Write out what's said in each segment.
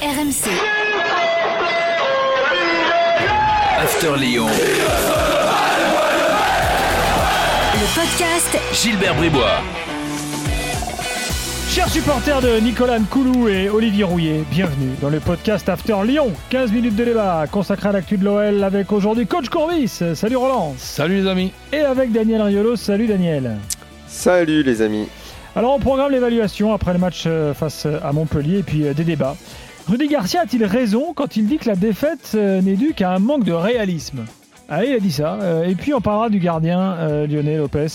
RMC. After Lyon. Le podcast Gilbert Bribois. Chers supporters de Nicolas Nkoulou et Olivier Rouillet, bienvenue dans le podcast After Lyon. 15 minutes de débat consacré à l'actu de l'OL avec aujourd'hui Coach Courbis. Salut Roland. Salut les amis. Et avec Daniel Riolo. Salut Daniel. Salut les amis. Alors on programme l'évaluation après le match euh, face à Montpellier et puis euh, des débats. Rudy Garcia a-t-il raison quand il dit que la défaite euh, n'est due qu'à un manque de réalisme? Ah il a dit ça. Euh, Et puis on parlera du gardien euh, Lionel Lopez.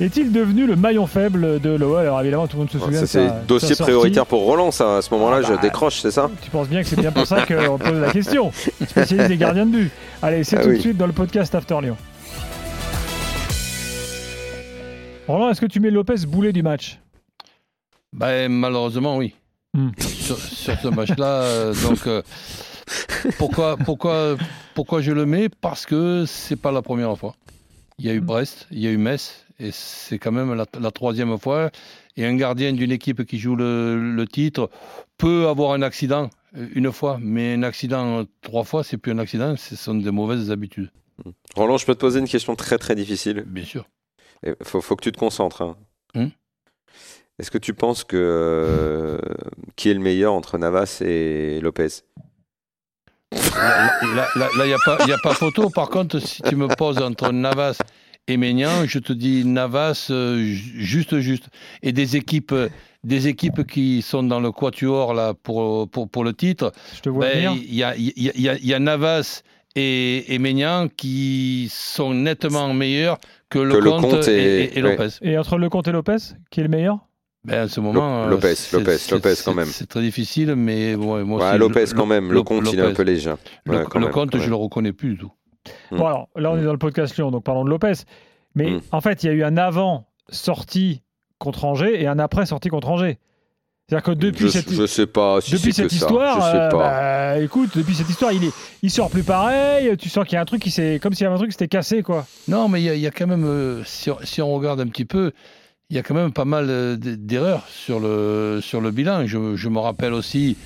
Est-il devenu le maillon faible de l'OL Alors évidemment tout le monde se souvient c'est dossier prioritaire pour Roland ça. À ce moment-là, Ah bah. je décroche, c'est ça? Tu penses bien que c'est bien pour ça qu'on pose la question. Spécialiste des gardiens de but. Allez, c'est Ah tout de suite dans le podcast After Lyon. Roland, est-ce que tu mets Lopez boulet du match? Ben, malheureusement, oui. Hmm. Sur, sur ce match-là, euh, donc euh, pourquoi, pourquoi, pourquoi je le mets? Parce que c'est pas la première fois. Il y a eu Brest, il y a eu Metz, et c'est quand même la, la troisième fois. Et un gardien d'une équipe qui joue le, le titre peut avoir un accident euh, une fois, mais un accident trois fois, c'est plus un accident, ce sont des mauvaises habitudes, Roland, je peux te poser une question très très difficile. bien sûr. Il faut, faut que tu te concentres. hein. Hmm. Est-ce que tu penses que euh, qui est le meilleur entre Navas et Lopez? Là, il n'y a, pas- y a pas photo. Par contre, si tu me poses entre Navas et Maignan, je te dis Navas euh, ju- juste, juste. Et des équipes, des équipes qui sont dans le quatuor là, pour, pour, pour le titre, Je te vois ben, il y, a, il y a- y y a Navas et, et qui sont nettement meilleurs que, Que Lecomte Lecomte et, et-. Lopez. Et entre Lecomte et Lopez, qui est le meilleur? Ben, à ce moment, Lopez, euh, Lopez, Lopez, c'est- quand même. C'est très difficile, mais ouais, moi Ouais, Lopez quand même. le- compte, il est un Lopez. peu léger. Le, Ouais, le même, compte, je le reconnais plus du tout. Mm. Bon alors, là on est dans le podcast Lyon, donc parlons de Lopez. Mais Mm. en fait, il y a eu un avant sorti contre Angers et un après sorti contre Angers. C'est-à-dire que depuis je, cette... je sais pas si Depuis cette que ça. histoire, Je sais euh, pas. bah, écoute, depuis cette histoire, il, est, il sort plus pareil. Tu sens qu'il y a un truc qui s'est, comme s'il y avait un truc qui s'était cassé, quoi. Non, mais il y, a- il y a quand même, euh, si, on, si on regarde un petit peu, il y a quand même pas mal euh, d'erreurs sur le, sur le bilan. Je, je me rappelle aussi,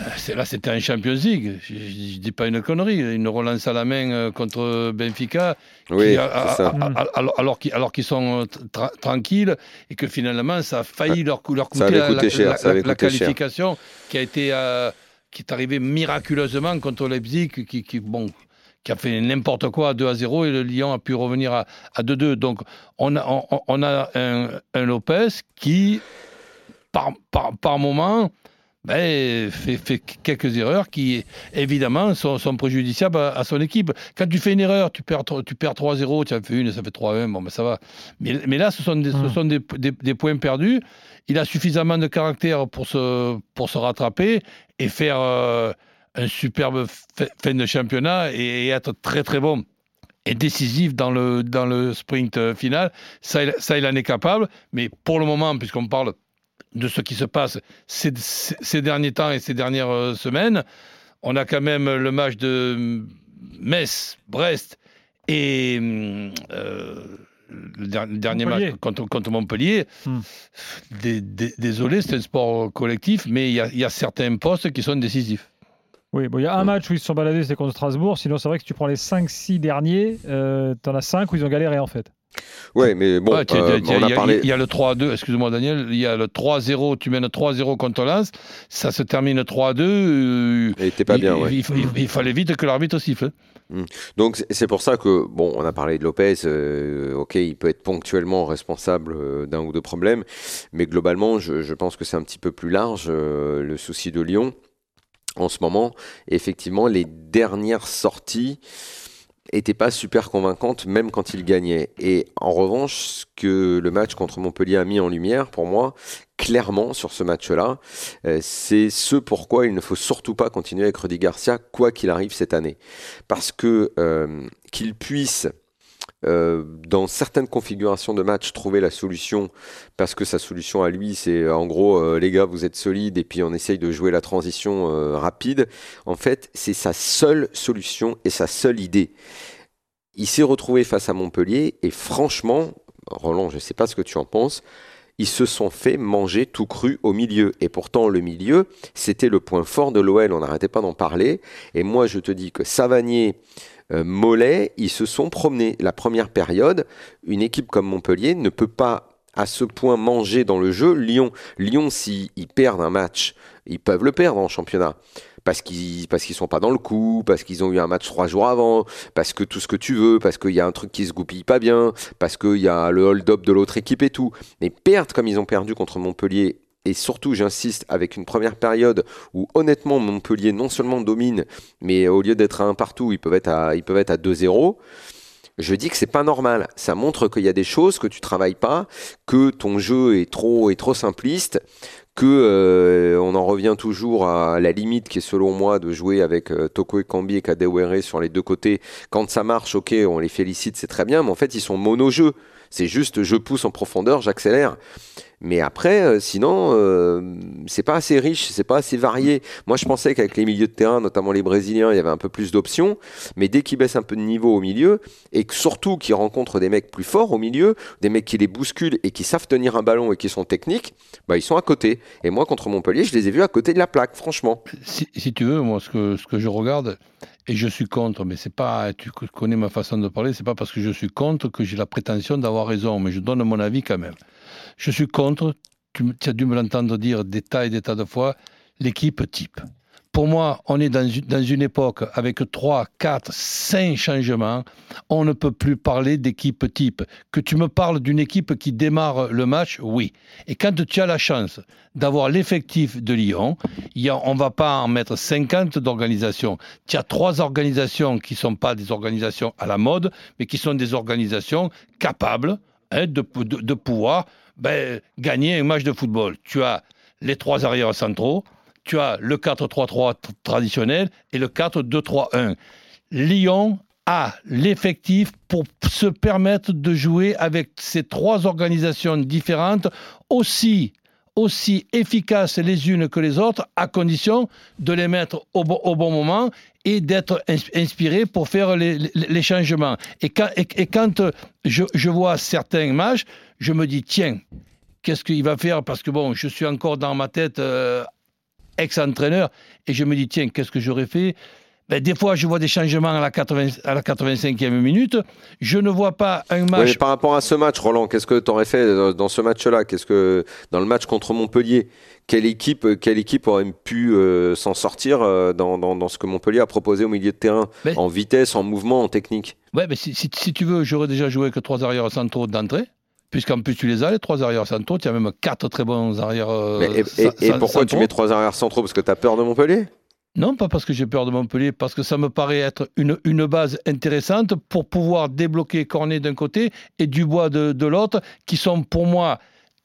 euh, là c'était un Champions League, je ne dis pas une connerie, une relance à la main euh, contre Benfica, oui, qui, a- a- c'est ça. A- a- alors, qu'ils, alors sont tra- tranquilles et que finalement ça a failli leur, leur coûter la, la- cher, la- la coûté cher. qualification qui a été euh, qui est arrivée miraculeusement contre Leipzig, qui, qui, bon, qui a fait n'importe quoi à 2 à 0 et le Lyon a pu revenir à, à 2-2. Donc on a, on, on a un, un Lopez qui, par, par, par moment, ben, fait, fait quelques erreurs qui, évidemment, sont, sont préjudiciables à, à son équipe. Quand tu fais une erreur, tu perds, tu perds 3-0, tu en fais une, ça fait 3-1, bon, ben ça va. Mais, mais là, ce sont, des, ce Mm. sont des, des- des points perdus. Il a suffisamment de caractère pour se, pour se rattraper et faire euh, un superbe fin de championnat et, être très très bon et décisif dans le, dans le sprint euh, final. Ça, il- ça, il en est capable. Mais pour le moment, puisqu'on parle de ce qui se passe ces, derniers temps et ces dernières euh, semaines, on a quand même le match de Metz, Brest et euh, le, der- le dernier match contre, contre Montpellier. Hmm. Dé- dé- désolé, c'est un sport collectif, mais il y, a- il y a certains postes qui sont décisifs. Oui, bon, il y a un match où ils se sont baladés, c'était contre Strasbourg. Sinon, c'est vrai que si tu prends les 5-6 derniers, euh, t'en as 5 où ils ont galéré, en fait. Ouais, mais bon, Ouais, tiens, euh, il a y, a- parlé. il y a le 3-2, excuse-moi Daniel, il y a le 3-0, tu mènes 3-0 contre Lens, ça se termine 3-2. euh, Et t'es pas il, bien, il- ouais. il, il- il fallait vite que l'arbitre siffle. Donc c'est- c'est pour ça que, bon, on a parlé de Lopez, euh, ok, il peut être ponctuellement responsable euh, d'un ou deux problèmes, mais globalement, je, je pense que c'est un petit peu plus large, euh, le souci de Lyon en ce moment. Effectivement, les dernières sorties n'étaient pas super convaincantes, même quand il gagnait. Et en revanche, ce que le match contre Montpellier a mis en lumière, pour moi, clairement, sur ce match-là, euh, c'est ce pourquoi il ne faut surtout pas continuer avec Rudy Garcia, quoi qu'il arrive cette année. Parce que euh, qu'il puisse euh, dans certaines configurations de match, trouver la solution, parce que sa solution à lui, c'est euh, en gros, euh, les gars, vous êtes solides, et puis on essaye de jouer la transition rapide. En fait, c'est sa seule solution et sa seule idée. Il s'est retrouvé face à Montpellier, et franchement, Roland, je ne sais pas ce que tu en penses, ils se sont fait manger tout cru au milieu. Et pourtant, le milieu, c'était le point fort de l'OL. On n'arrêtait pas d'en parler. Et moi, je te dis que Savanier, euh, Mollet, ils se sont promenés. La première période, une équipe comme Montpellier ne peut pas à ce point manger dans le jeu. Lyon, Lyon s'ils perdent un match, ils peuvent le perdre en championnat parce qu'ils parce qu'ils sont pas dans le coup, parce qu'ils ont eu un match trois jours avant, parce que tout ce que tu veux, parce qu'il y a un truc qui se goupille pas bien, parce qu'il y a le hold-up de l'autre équipe et tout. Mais perdre comme ils ont perdu contre Montpellier et surtout, j'insiste, avec une première période où honnêtement Montpellier non seulement domine, mais au lieu d'être à un partout, ils peuvent être à, ils peuvent être à 2-0. Je dis que c'est pas normal. Ça montre qu'il y a des choses que tu travailles pas, que ton jeu est trop, est trop simpliste, que euh, on en revient toujours à la limite qui est selon moi de jouer avec euh, Toko Kambi et Kadewere sur les deux côtés. Quand ça marche, ok, on les félicite, c'est très bien, mais en fait ils sont mono-jeux. C'est juste je pousse en profondeur, j'accélère. Mais après, euh, sinon, euh, c'est pas assez riche, c'est pas assez varié. Moi, je pensais qu'avec les milieux de terrain, notamment les Brésiliens, il y avait un peu plus d'options. Mais dès qu'ils baissent un peu de niveau au milieu, et surtout qu'ils rencontrent des mecs plus forts au milieu, des mecs qui les bousculent et qui savent tenir un ballon et qui sont techniques, bah, ils sont à côté. Et moi, contre Montpellier, je les ai vus à côté de la plaque, franchement. Si, tu veux, moi, ce que je regarde, et je suis contre, mais c'est pas, tu connais ma façon de parler, c'est pas parce que je suis contre que j'ai la prétention d'avoir raison, mais je donne mon avis quand même. Je suis contre, tu, tu as dû me l'entendre dire des tas et des tas de fois, l'équipe type pour moi, on est dans, une époque avec 3, 4, 5 changements. On ne peut plus parler d'équipe type. Que tu me parles d'une équipe qui démarre le match, oui. Et quand tu as la chance d'avoir l'effectif de Lyon, on ne va pas en mettre 50 d'organisations. Tu as trois organisations qui ne sont pas des organisations à la mode, mais qui sont des organisations capables hein, de, pouvoir ben, gagner un match de football. Tu as les trois arrières centraux, tu as le 4-3-3 traditionnel et le 4-2-3-1. Lyon a l'effectif pour se permettre de jouer avec ces trois organisations différentes aussi aussi efficaces les unes que les autres, à condition de les mettre au, bon, moment et d'être inspiré pour faire les, changements. Et quand, quand je, vois certains matchs, je me dis, tiens, qu'est-ce qu'il va faire? Parce que bon, je suis encore dans ma tête euh, ex-entraîneur, et je me dis, tiens, qu'est-ce que j'aurais fait? Ben, des fois, je vois des changements à la, 80, à la 85e minute. Je ne vois pas un match. par rapport à ce match, Roland, qu'est-ce que tu aurais fait dans ce match-là? Qu'est-ce que dans le match contre Montpellier, quelle équipe, quelle équipe aurait pu euh, s'en sortir euh, dans, dans, ce que Montpellier a proposé au milieu de terrain, ben en vitesse, en mouvement, en technique. Ouais, mais si, si, tu veux, j'aurais déjà joué que trois arrières centraux d'entrée puisqu'en plus tu les as, les trois arrières centraux, tu as même quatre très bons arrières euh, Et, pourquoi tu mets trois arrières centraux? Parce que tu as peur de Montpellier? Non, pas parce que j'ai peur de Montpellier, parce que ça me paraît être une, une base intéressante pour pouvoir débloquer Cornet d'un côté et Dubois de, de l'autre, qui sont pour moi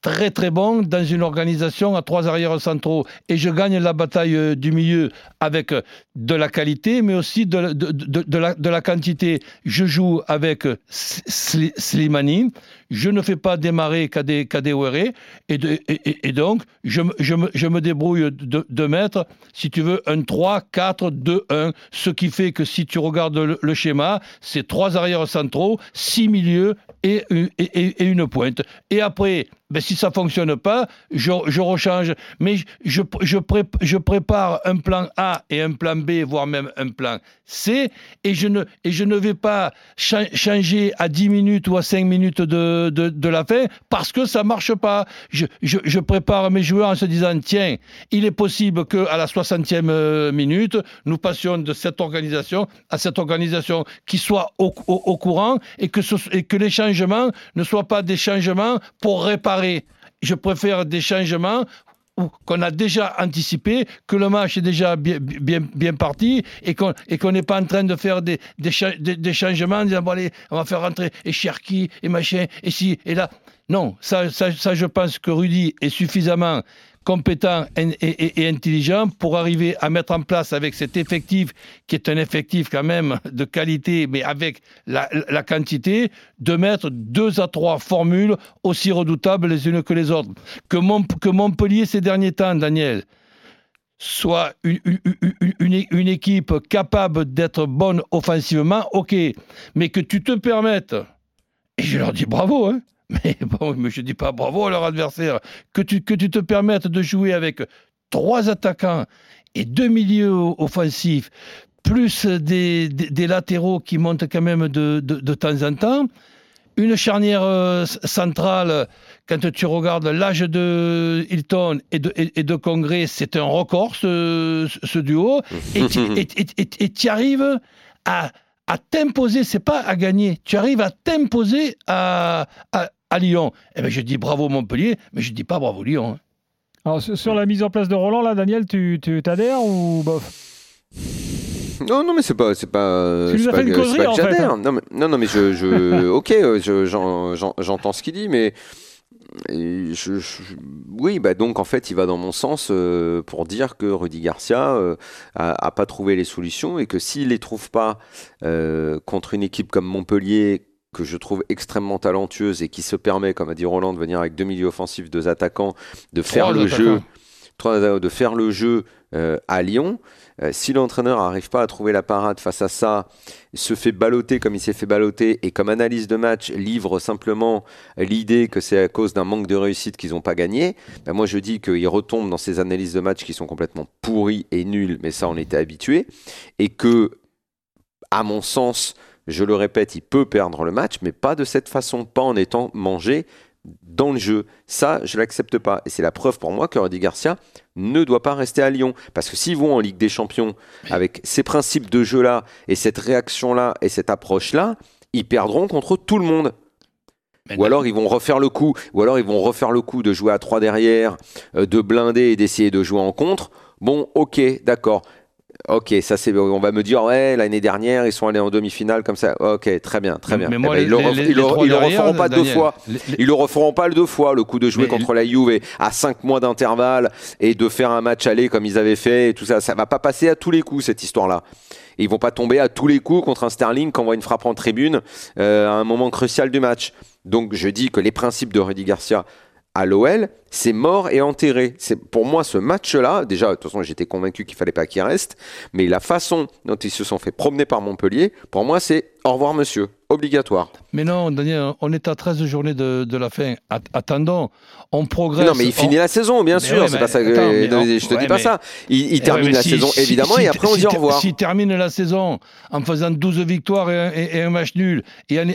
très très bons dans une organisation à trois arrières centraux. Et je gagne la bataille euh, du milieu avec euh, de la qualité, mais aussi de, de, de, la, de la, quantité. Je joue avec Slimani, je ne fais pas démarrer Kadewere, et, et, et, donc je, me, débrouille de, mettre, si tu veux, un 3, 4, 2, 1, ce qui fait que si tu regardes le, schéma, c'est trois arrières centraux, six milieux et, et, une pointe. Et après, ben, si ça fonctionne pas, je, je rechange. Mais je, prépare un plan A et un plan B, voire même un plan C, et je ne, et je ne vais pas changer à 10 minutes ou à 5 minutes de, de, la fin parce que ça marche pas. Je, prépare mes joueurs en se disant, tiens, il est possible qu'à la 60e euh, minute, nous passions de cette organisation à cette organisation qui soit au, au, courant et que, et que les changements ne soient pas des changements pour réparer. Je préfère des changements qu'on a déjà anticipé, que le match est déjà bien, parti et qu'on n'est pas en train de faire des, changements, en disant, allez, on va faire rentrer et Cherki et machin, et ci, et là. Non, ça, je pense que Rudy est suffisamment compétent et, intelligent pour arriver à mettre en place avec cet effectif, qui est un effectif quand même de qualité, mais avec la, quantité, de mettre deux à trois formules aussi redoutables les unes que les autres. Que, Montpellier ces derniers temps, Daniel, soit une, une, une équipe capable d'être bonne offensivement, ok, mais que tu te permettes, et je leur dis bravo, hein, Mais bon, mais je dis pas bravo à leur adversaire. Que tu, que tu te permettes de jouer avec trois attaquants et deux milieux offensifs, plus des, des, des latéraux qui montent quand même de, de, de temps en temps, une charnière euh, centrale, quand tu regardes l'âge de Hilton et de, et, et de Congrès, c'est un record ce, ce duo. Et tu arrives à, à t'imposer, c'est pas à gagner, tu arrives à t'imposer à, à, à, Lyon. Eh bien, je dis bravo Montpellier, mais je dis pas bravo Lyon. Hein. Alors, sur la mise en place de Roland, là, Daniel, tu t'adhères ou bof? Non, non, mais c'est pas, c'est pas. Tu nous as fait une causerie en fait. Non, mais, non, non, mais je, je ok, j'entends ce qu'il dit, mais je, je, oui, bah donc en fait, il va dans mon sens euh, pour dire que Rudy Garcia euh, a, a, pas trouvé les solutions et que s'il les trouve pas euh, contre une équipe comme Montpellier que je trouve extrêmement talentueuse et qui se permet, comme a dit Roland, de venir avec deux milieux offensifs, deux attaquants, de faire le jeu, de faire le jeu euh, à Lyon. Euh, si l'entraîneur n'arrive pas à trouver la parade face à ça, se fait balloter comme il s'est fait balloter et comme analyse de match livre simplement l'idée que c'est à cause d'un manque de réussite qu'ils n'ont pas gagné, ben moi je dis qu'il retombe dans ces analyses de match qui sont complètement pourries et nulles, mais ça on était habitué, et que, à mon sens, je le répète, il peut perdre le match, mais pas de cette façon, pas en étant mangé dans le jeu. Ça, je l'accepte pas. Et c'est la preuve pour moi que Rudy Garcia ne doit pas rester à Lyon. Parce que s'ils vont en Ligue des Champions avec ces principes de jeu-là, et cette réaction-là, et cette approche-là, ils perdront contre tout le monde. Mais Ou alors ils vont refaire le coup, ou alors ils vont refaire le coup de jouer à 3 derrière, euh, de blinder et d'essayer de jouer en contre. Bon, ok, d'accord. Ok, ça c'est. On va me dire, ouais, l'année dernière, ils sont allés en demi-finale comme ça. Ok, très bien, très bien. Mais Eh moi, ben, les- ils le, les- ref- les- ils le- les trois ils le derrière, referont pas deux fois. Ils le referont pas le deux fois, le coup de jouer Mais- contre la Juve à 5 mois d'intervalle et de faire un match aller comme ils avaient fait et tout ça. Ça va pas passer à tous les coups, cette histoire-là. Ils vont pas tomber à tous les coups contre un Sterling qui envoie une frappe en tribune euh, à un moment crucial du match. Donc je dis que les principes de Rudy Garcia à l'OL, c'est mort et enterré. C'est pour moi ce match-là. Déjà, de toute façon, j'étais convaincu qu'il fallait pas qu'il reste, mais la façon dont ils se sont fait promener par Montpellier, pour moi, c'est au revoir, monsieur, obligatoire. Mais non, Daniel, on est à 13 journées de, de la fin. At- attendons, on progresse. non, mais il finit on- la saison, bien Mais sûr. ouais, mais pas ça que attends, mais je te dis pas ça. Il, il ouais, termine la si- saison, si- évidemment, si- et après on dit au revoir. S'il termine la saison en faisant 12 victoires et un, et- et un match nul, et en,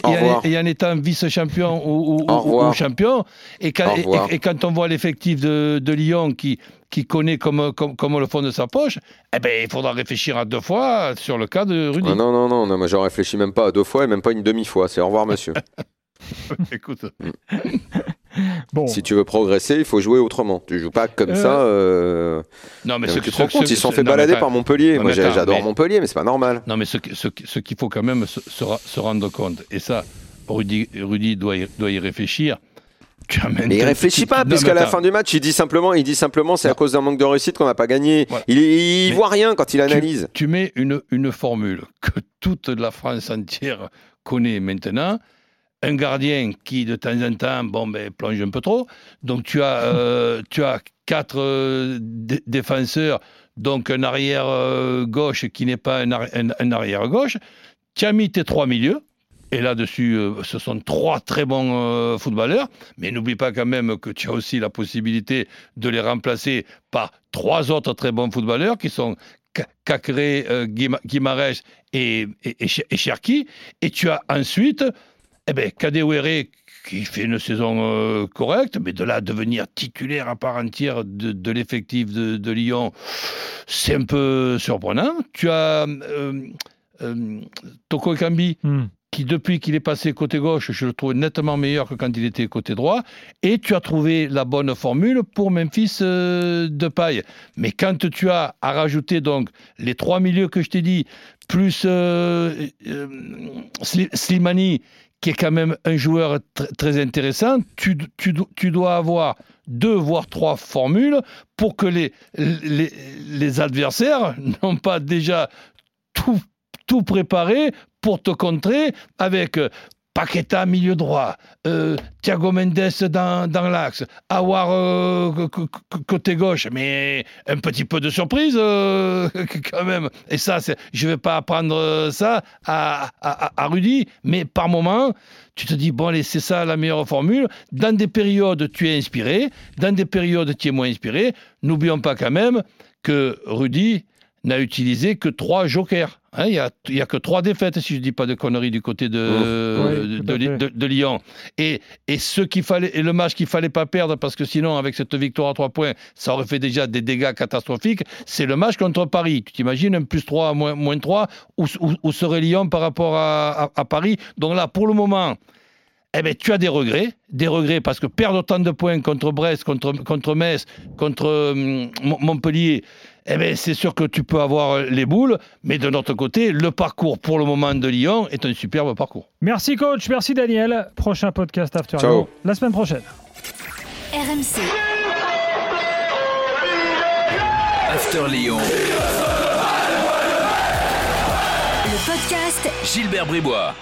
et en- étant vice-champion ou, ou- Au ou- revoir. ou champion, quand, et quand on voit l'effectif de, de Lyon qui, qui connaît comme, comme, comme le fond de sa poche, eh ben, il faudra réfléchir à deux fois sur le cas de Rudy. Ah non, non, non, non, moi je réfléchis même pas à deux fois et même pas une demi-fois. C'est au revoir, monsieur. Écoute, Bon, si tu veux progresser, il faut jouer autrement. Tu joues pas comme Euh, ça. euh, non, mais tu ce, te ce- rends compte, ils se sont fait non, mais balader par Montpellier. Non, Moi mais j'adore mais- Montpellier, mais c'est pas normal. Non, mais ce, ce, ce qu'il faut quand même se, se rendre compte, et ça, Rudy, Rudy doit, y, doit y réfléchir. Amènes Mais il réfléchit pas, puisqu'à la fin du match, il dit simplement, il dit simplement, c'est à cause d'un manque de réussite qu'on n'a pas gagné. Voilà. Il, il voit rien quand il analyse. Tu mets une, une formule que toute la France entière connaît maintenant. Un gardien qui, de temps en temps, bon, ben, plonge un peu trop. Donc, tu as, euh, tu as quatre euh, dé- défenseurs, donc un arrière euh, gauche qui n'est pas un, arri- un- un arrière gauche. Tu as mis tes trois milieux. Et là-dessus, euh, ce sont trois très bons euh, footballeurs. Mais n'oublie pas quand même que tu as aussi la possibilité de les remplacer par trois autres très bons footballeurs qui sont Ca- Cacré, euh, et, et, et Cher- et Cherki. Et tu as ensuite eh ben, Kadewere qui fait une saison correcte, mais de là à devenir titulaire à part entière de, l'effectif de, Lyon, c'est un peu surprenant. Tu as euh, Toko Ekambi hmm. Qui depuis qu'il est passé côté gauche, je le trouve nettement meilleur que quand il était côté droit. Et tu as trouvé la bonne formule pour Memphis euh, de paille. Mais quand tu as à rajouter donc les trois milieux que je t'ai dit, plus euh, euh, Sli- Slimani, qui est quand même un joueur tr- très intéressant, tu, tu do- tu dois avoir deux voire trois formules pour que les, les adversaires n'ont pas déjà tout, tout préparé pour te contrer avec euh, Paqueta milieu droit, euh, Thiago Mendes dans, l'axe, Awar euh, côté gauche, mais un petit peu de surprise quand même. Et ça, je ne vais pas apprendre ça à, à, à, Rudy, mais par moment, tu te dis, bon, allez, c'est ça la meilleure formule. Dans des périodes, tu es inspiré, dans des périodes, tu es moins inspiré. N'oublions pas quand même que Rudy n'a utilisé que trois jokers. Hein, il n'y a, que trois défaites, si je ne dis pas de conneries, du côté de, de, Lyon. Et, et, ce qu'il fallait, et le match qu'il fallait pas perdre, parce que sinon, avec cette victoire à trois points, ça aurait fait déjà des dégâts catastrophiques, c'est le match contre Paris. Tu t'imagines un plus 3, moins, moins 3, où, où, serait Lyon par rapport à, à, Paris? Donc là, pour le moment, eh ben, tu as des regrets. Des regrets parce que perdre autant de points contre Brest, contre, contre Metz, contre hum, Montpellier, eh ben, c'est sûr que tu peux avoir les boules, mais de notre côté, le parcours pour le moment de Lyon est un superbe parcours. Merci coach, merci Daniel. Prochain podcast After Ciao. la semaine prochaine. RMC. After Lyon. Le podcast Gilbert Bribois.